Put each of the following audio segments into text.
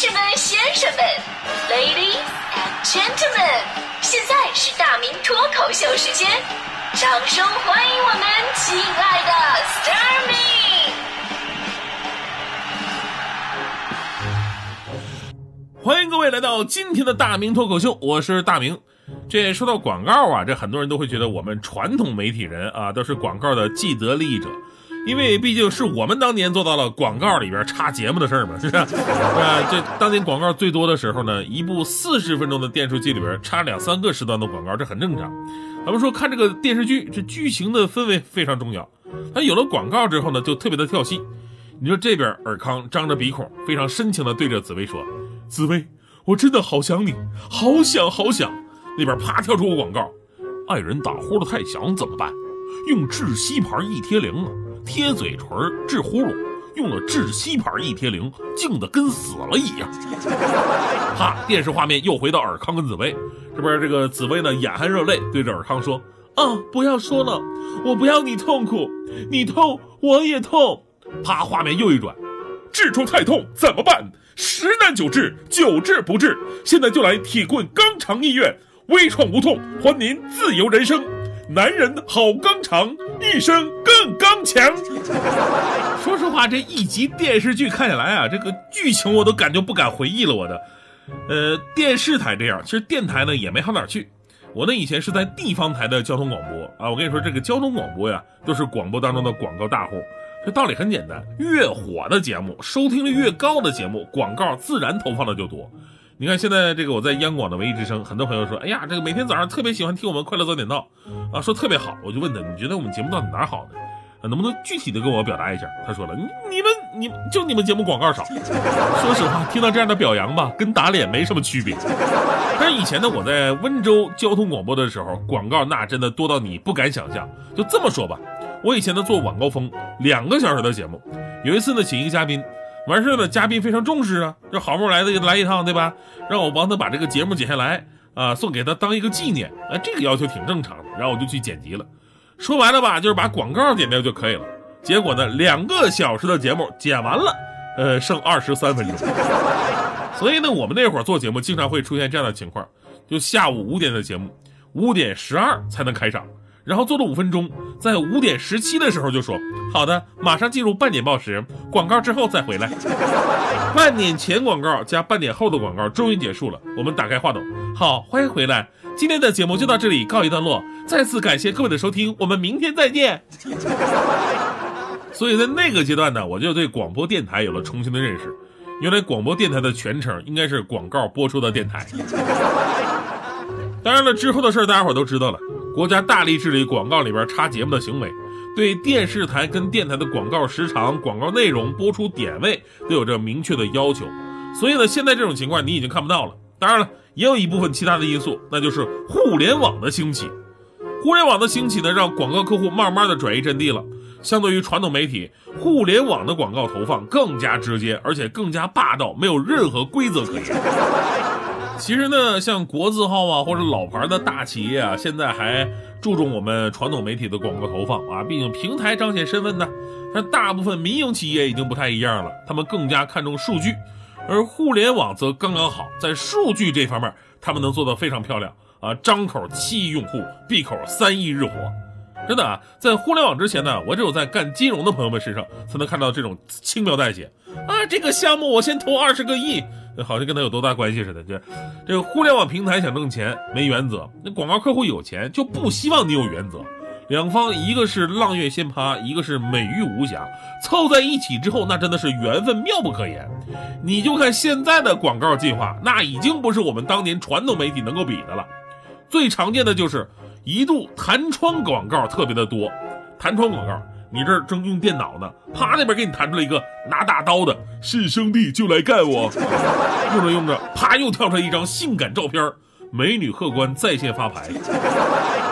士们、先生们，Ladies and Gentlemen，现在是大明脱口秀时间，掌声欢迎我们亲爱的 s t a r m y 欢迎各位来到今天的大明脱口秀，我是大明。这说到广告啊，这很多人都会觉得我们传统媒体人啊都是广告的既得利益者。因为毕竟是我们当年做到了广告里边插节目的事儿嘛，是吧？啊，这当年广告最多的时候呢，一部四十分钟的电视剧里边插两三个时段的广告，这很正常。咱们说看这个电视剧，这剧情的氛围非常重要。它有了广告之后呢，就特别的跳戏。你说这边尔康张着鼻孔，非常深情的对着紫薇说：“紫薇，我真的好想你，好想好想。”那边啪跳出个广告：“爱人打呼噜太响怎么办？用窒息牌一贴灵啊。”贴嘴唇治呼噜，用了窒息牌一贴灵，静的跟死了一样。啪，电视画面又回到尔康跟紫薇，这边这个紫薇呢眼含热泪，对着尔康说：“啊，不要说了，我不要你痛苦，你痛我也痛。”啪，画面又一转，痔疮太痛怎么办？十难九治，九治不治，现在就来铁棍肛肠医院，微创无痛，还您自由人生。男人好肛肠，一生更刚强。说实话，这一集电视剧看下来啊，这个剧情我都感觉不敢回忆了。我的，呃，电视台这样，其实电台呢也没好哪去。我呢以前是在地方台的交通广播啊，我跟你说，这个交通广播呀，都是广播当中的广告大户。这道理很简单，越火的节目，收听率越高的节目，广告自然投放的就多。你看现在这个我在央广的文艺之声，很多朋友说，哎呀，这个每天早上特别喜欢听我们快乐早点到，啊，说特别好。我就问他，你觉得我们节目到底哪好呢？能不能具体的跟我表达一下？他说了，你你们你就你们节目广告少。说实话，听到这样的表扬吧，跟打脸没什么区别。但是以前呢，我在温州交通广播的时候，广告那真的多到你不敢想象。就这么说吧，我以前呢做晚高峰两个小时的节目，有一次呢请一个嘉宾。完事儿了，嘉宾非常重视啊，这好不容易来的来一趟，对吧？让我帮他把这个节目剪下来啊，送给他当一个纪念。啊，这个要求挺正常的。然后我就去剪辑了，说白了吧，就是把广告剪掉就可以了。结果呢，两个小时的节目剪完了，呃，剩二十三分钟。所以呢，我们那会儿做节目经常会出现这样的情况，就下午五点的节目，五点十二才能开场。然后做了五分钟，在五点十七的时候就说：“好的，马上进入半点报时，广告之后再回来。”半点前广告加半点后的广告终于结束了，我们打开话筒，好，欢迎回来，今天的节目就到这里告一段落，再次感谢各位的收听，我们明天再见。所以在那个阶段呢，我就对广播电台有了重新的认识，原来广播电台的全称应该是广告播出的电台。当然了，之后的事大家伙都知道了。国家大力治理广告里边插节目的行为，对电视台跟电台的广告时长、广告内容、播出点位都有着明确的要求。所以呢，现在这种情况你已经看不到了。当然了，也有一部分其他的因素，那就是互联网的兴起。互联网的兴起呢，让广告客户慢慢的转移阵地了。相对于传统媒体，互联网的广告投放更加直接，而且更加霸道，没有任何规则可言。其实呢，像国字号啊，或者老牌的大企业啊，现在还注重我们传统媒体的广告投放啊。毕竟平台彰显身份呢。但大部分民营企业已经不太一样了，他们更加看重数据，而互联网则刚刚好，在数据这方面，他们能做得非常漂亮啊。张口七亿用户，闭口三亿日活，真的啊。在互联网之前呢，我只有在干金融的朋友们身上才能看到这种轻描淡写啊。这个项目我先投二十个亿。好像跟他有多大关系似的，这这个互联网平台想挣钱没原则，那广告客户有钱就不希望你有原则。两方一个是浪月仙葩，一个是美玉无瑕，凑在一起之后，那真的是缘分妙不可言。你就看现在的广告计划，那已经不是我们当年传统媒体能够比的了。最常见的就是一度弹窗广告特别的多，弹窗广告。你这儿正用电脑呢，啪那边给你弹出来一个拿大刀的，是兄弟就来干我。用着用着，啪又跳出来一张性感照片，美女客官在线发牌。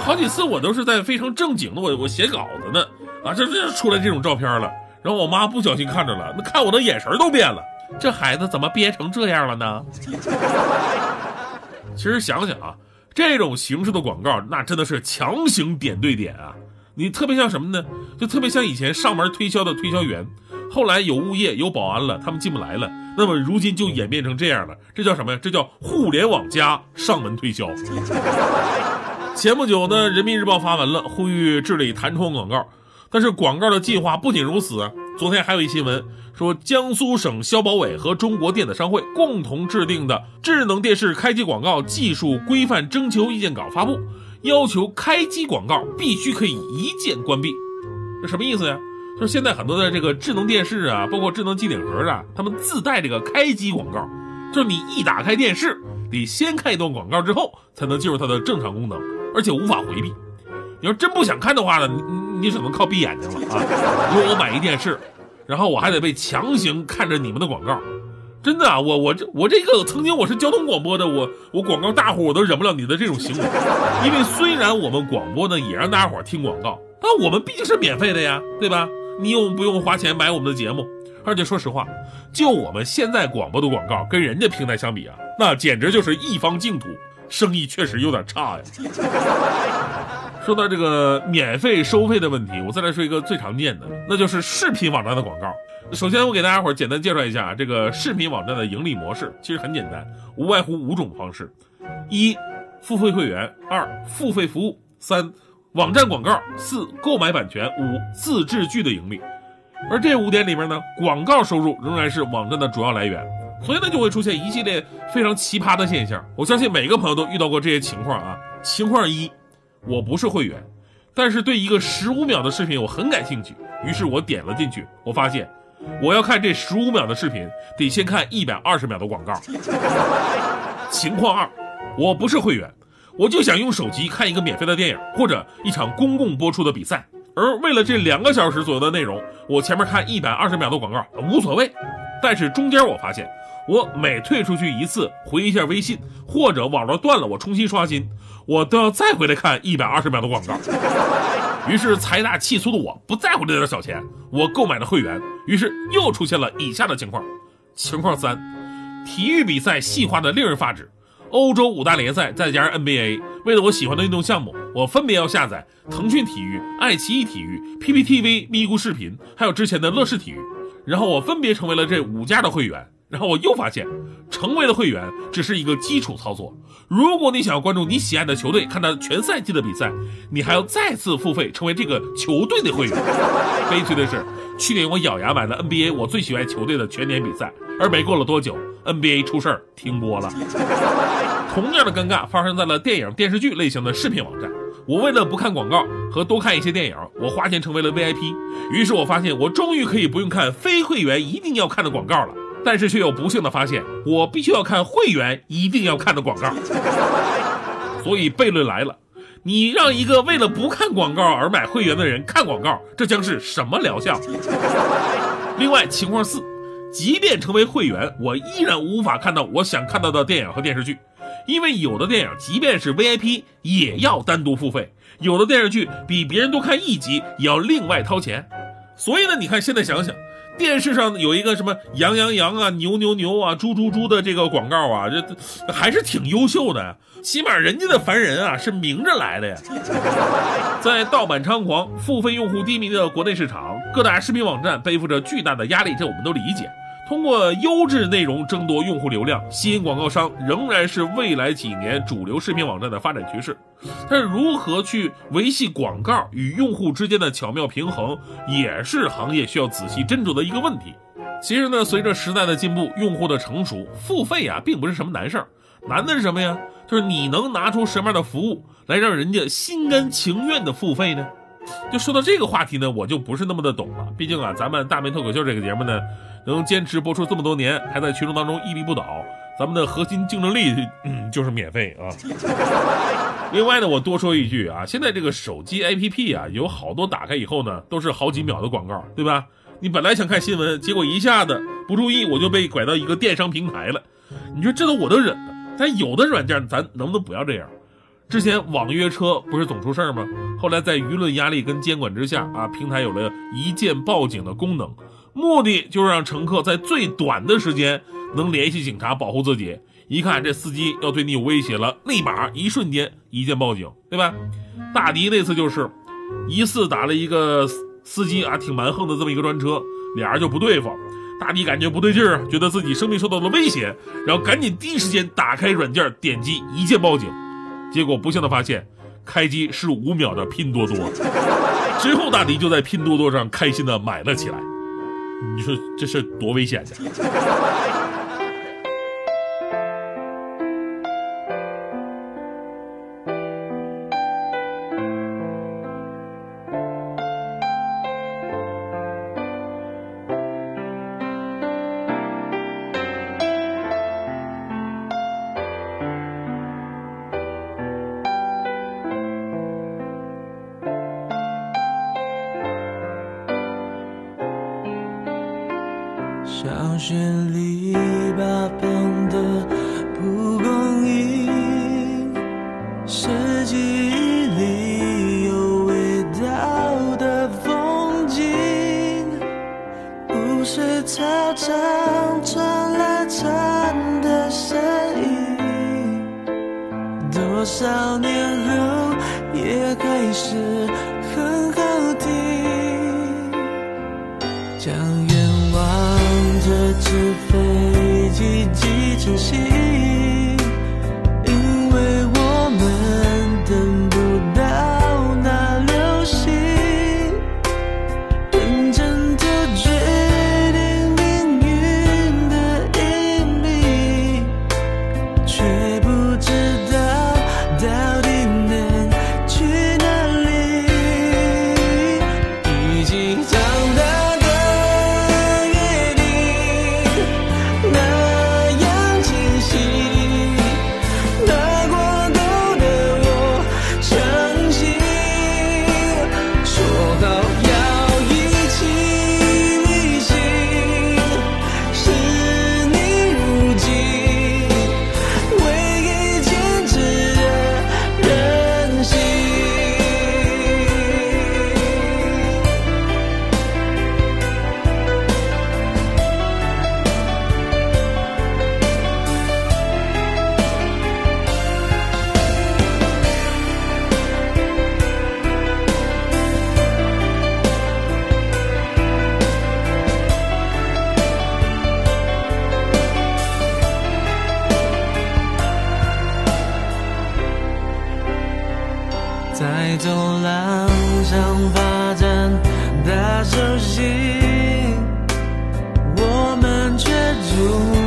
好几次我都是在非常正经的，我我写稿子呢，啊这这出来这种照片了，然后我妈不小心看着了，那看我的眼神都变了，这孩子怎么憋成这样了呢？其实想想啊，这种形式的广告，那真的是强行点对点啊。你特别像什么呢？就特别像以前上门推销的推销员，后来有物业有保安了，他们进不来了，那么如今就演变成这样了，这叫什么呀？这叫互联网加上门推销。前不久呢，人民日报发文了，呼吁治理弹窗广告。但是广告的计划不仅如此，昨天还有一新闻说，江苏省消保委和中国电子商会共同制定的智能电视开机广告技术规范征求意见稿发布，要求开机广告必须可以一键关闭。这什么意思呀？就是现在很多的这个智能电视啊，包括智能机顶盒啊，它们自带这个开机广告，就是你一打开电视，得先看一段广告之后，才能进入它的正常功能，而且无法回避。你要真不想看的话呢，你你只能靠闭眼睛了啊！如果我买一电视，然后我还得被强行看着你们的广告，真的啊！我我这我这个曾经我是交通广播的，我我广告大户我都忍不了你的这种行为，因为虽然我们广播呢也让大家伙听广告，但我们毕竟是免费的呀，对吧？你又不用花钱买我们的节目，而且说实话，就我们现在广播的广告跟人家平台相比啊，那简直就是一方净土，生意确实有点差呀。说到这个免费收费的问题，我再来说一个最常见的，那就是视频网站的广告。首先，我给大家伙简单介绍一下这个视频网站的盈利模式，其实很简单，无外乎五种方式：一、付费会员；二、付费服务；三、网站广告；四、购买版权；五、自制剧的盈利。而这五点里面呢，广告收入仍然是网站的主要来源，所以呢，就会出现一系列非常奇葩的现象。我相信每个朋友都遇到过这些情况啊。情况一。我不是会员，但是对一个十五秒的视频我很感兴趣，于是我点了进去。我发现，我要看这十五秒的视频，得先看一百二十秒的广告。情况二，我不是会员，我就想用手机看一个免费的电影或者一场公共播出的比赛，而为了这两个小时左右的内容，我前面看一百二十秒的广告无所谓。但是中间我发现，我每退出去一次，回一下微信或者网络断了，我重新刷新。我都要再回来看一百二十秒的广告，于是财大气粗的我不在乎这点小钱，我购买了会员。于是又出现了以下的情况：情况三，体育比赛细化的令人发指，欧洲五大联赛再加上 NBA，为了我喜欢的运动项目，我分别要下载腾讯体育、爱奇艺体育、PPTV、咪咕视频，还有之前的乐视体育，然后我分别成为了这五家的会员。然后我又发现，成为了会员只是一个基础操作。如果你想要关注你喜爱的球队，看他全赛季的比赛，你还要再次付费成为这个球队的会员。悲催的是，去年我咬牙买了 NBA 我最喜欢球队的全年比赛，而没过了多久，NBA 出事儿停播了。同样的尴尬发生在了电影、电视剧类型的视频网站。我为了不看广告和多看一些电影，我花钱成为了 VIP。于是我发现，我终于可以不用看非会员一定要看的广告了。但是却又不幸的发现，我必须要看会员一定要看的广告。所以悖论来了，你让一个为了不看广告而买会员的人看广告，这将是什么疗效？另外，情况四，即便成为会员，我依然无法看到我想看到的电影和电视剧，因为有的电影即便是 VIP 也要单独付费，有的电视剧比别人多看一集也要另外掏钱。所以呢，你看现在想想。电视上有一个什么羊羊羊啊、牛牛牛啊、猪猪猪的这个广告啊，这还是挺优秀的。起码人家的凡人啊是明着来的呀。在盗版猖狂、付费用户低迷的国内市场，各大视频网站背负着巨大的压力，这我们都理解。通过优质内容争夺用户流量，吸引广告商，仍然是未来几年主流视频网站的发展趋势。但是，如何去维系广告与用户之间的巧妙平衡，也是行业需要仔细斟酌的一个问题。其实呢，随着时代的进步，用户的成熟，付费啊，并不是什么难事儿。难的是什么呀？就是你能拿出什么样的服务来让人家心甘情愿的付费呢？就说到这个话题呢，我就不是那么的懂了。毕竟啊，咱们大明脱口秀这个节目呢。能坚持播出这么多年，还在群众当中屹立不倒，咱们的核心竞争力嗯就是免费啊。另外呢，我多说一句啊，现在这个手机 APP 啊，有好多打开以后呢，都是好几秒的广告，对吧？你本来想看新闻，结果一下子不注意，我就被拐到一个电商平台了。你说这都我都忍了，但有的软件咱能不能不要这样？之前网约车不是总出事儿吗？后来在舆论压力跟监管之下啊，平台有了一键报警的功能。目的就是让乘客在最短的时间能联系警察保护自己一看这司机要对你有威胁了立马一瞬间一键报警。对吧大迪那次就是疑似打了一个司机啊挺蛮横的这么一个专车俩人就不对付大迪感觉不对劲儿觉得自己生命受到了威胁然后赶紧第一时间打开软件点击一键报警结果不幸的发现开机是五秒的拼多多之后大迪就在拼多多上开心的买了起来。你说这事多危险呀、纸飞机寄成信在走廊上发展，打手心，我们却注定。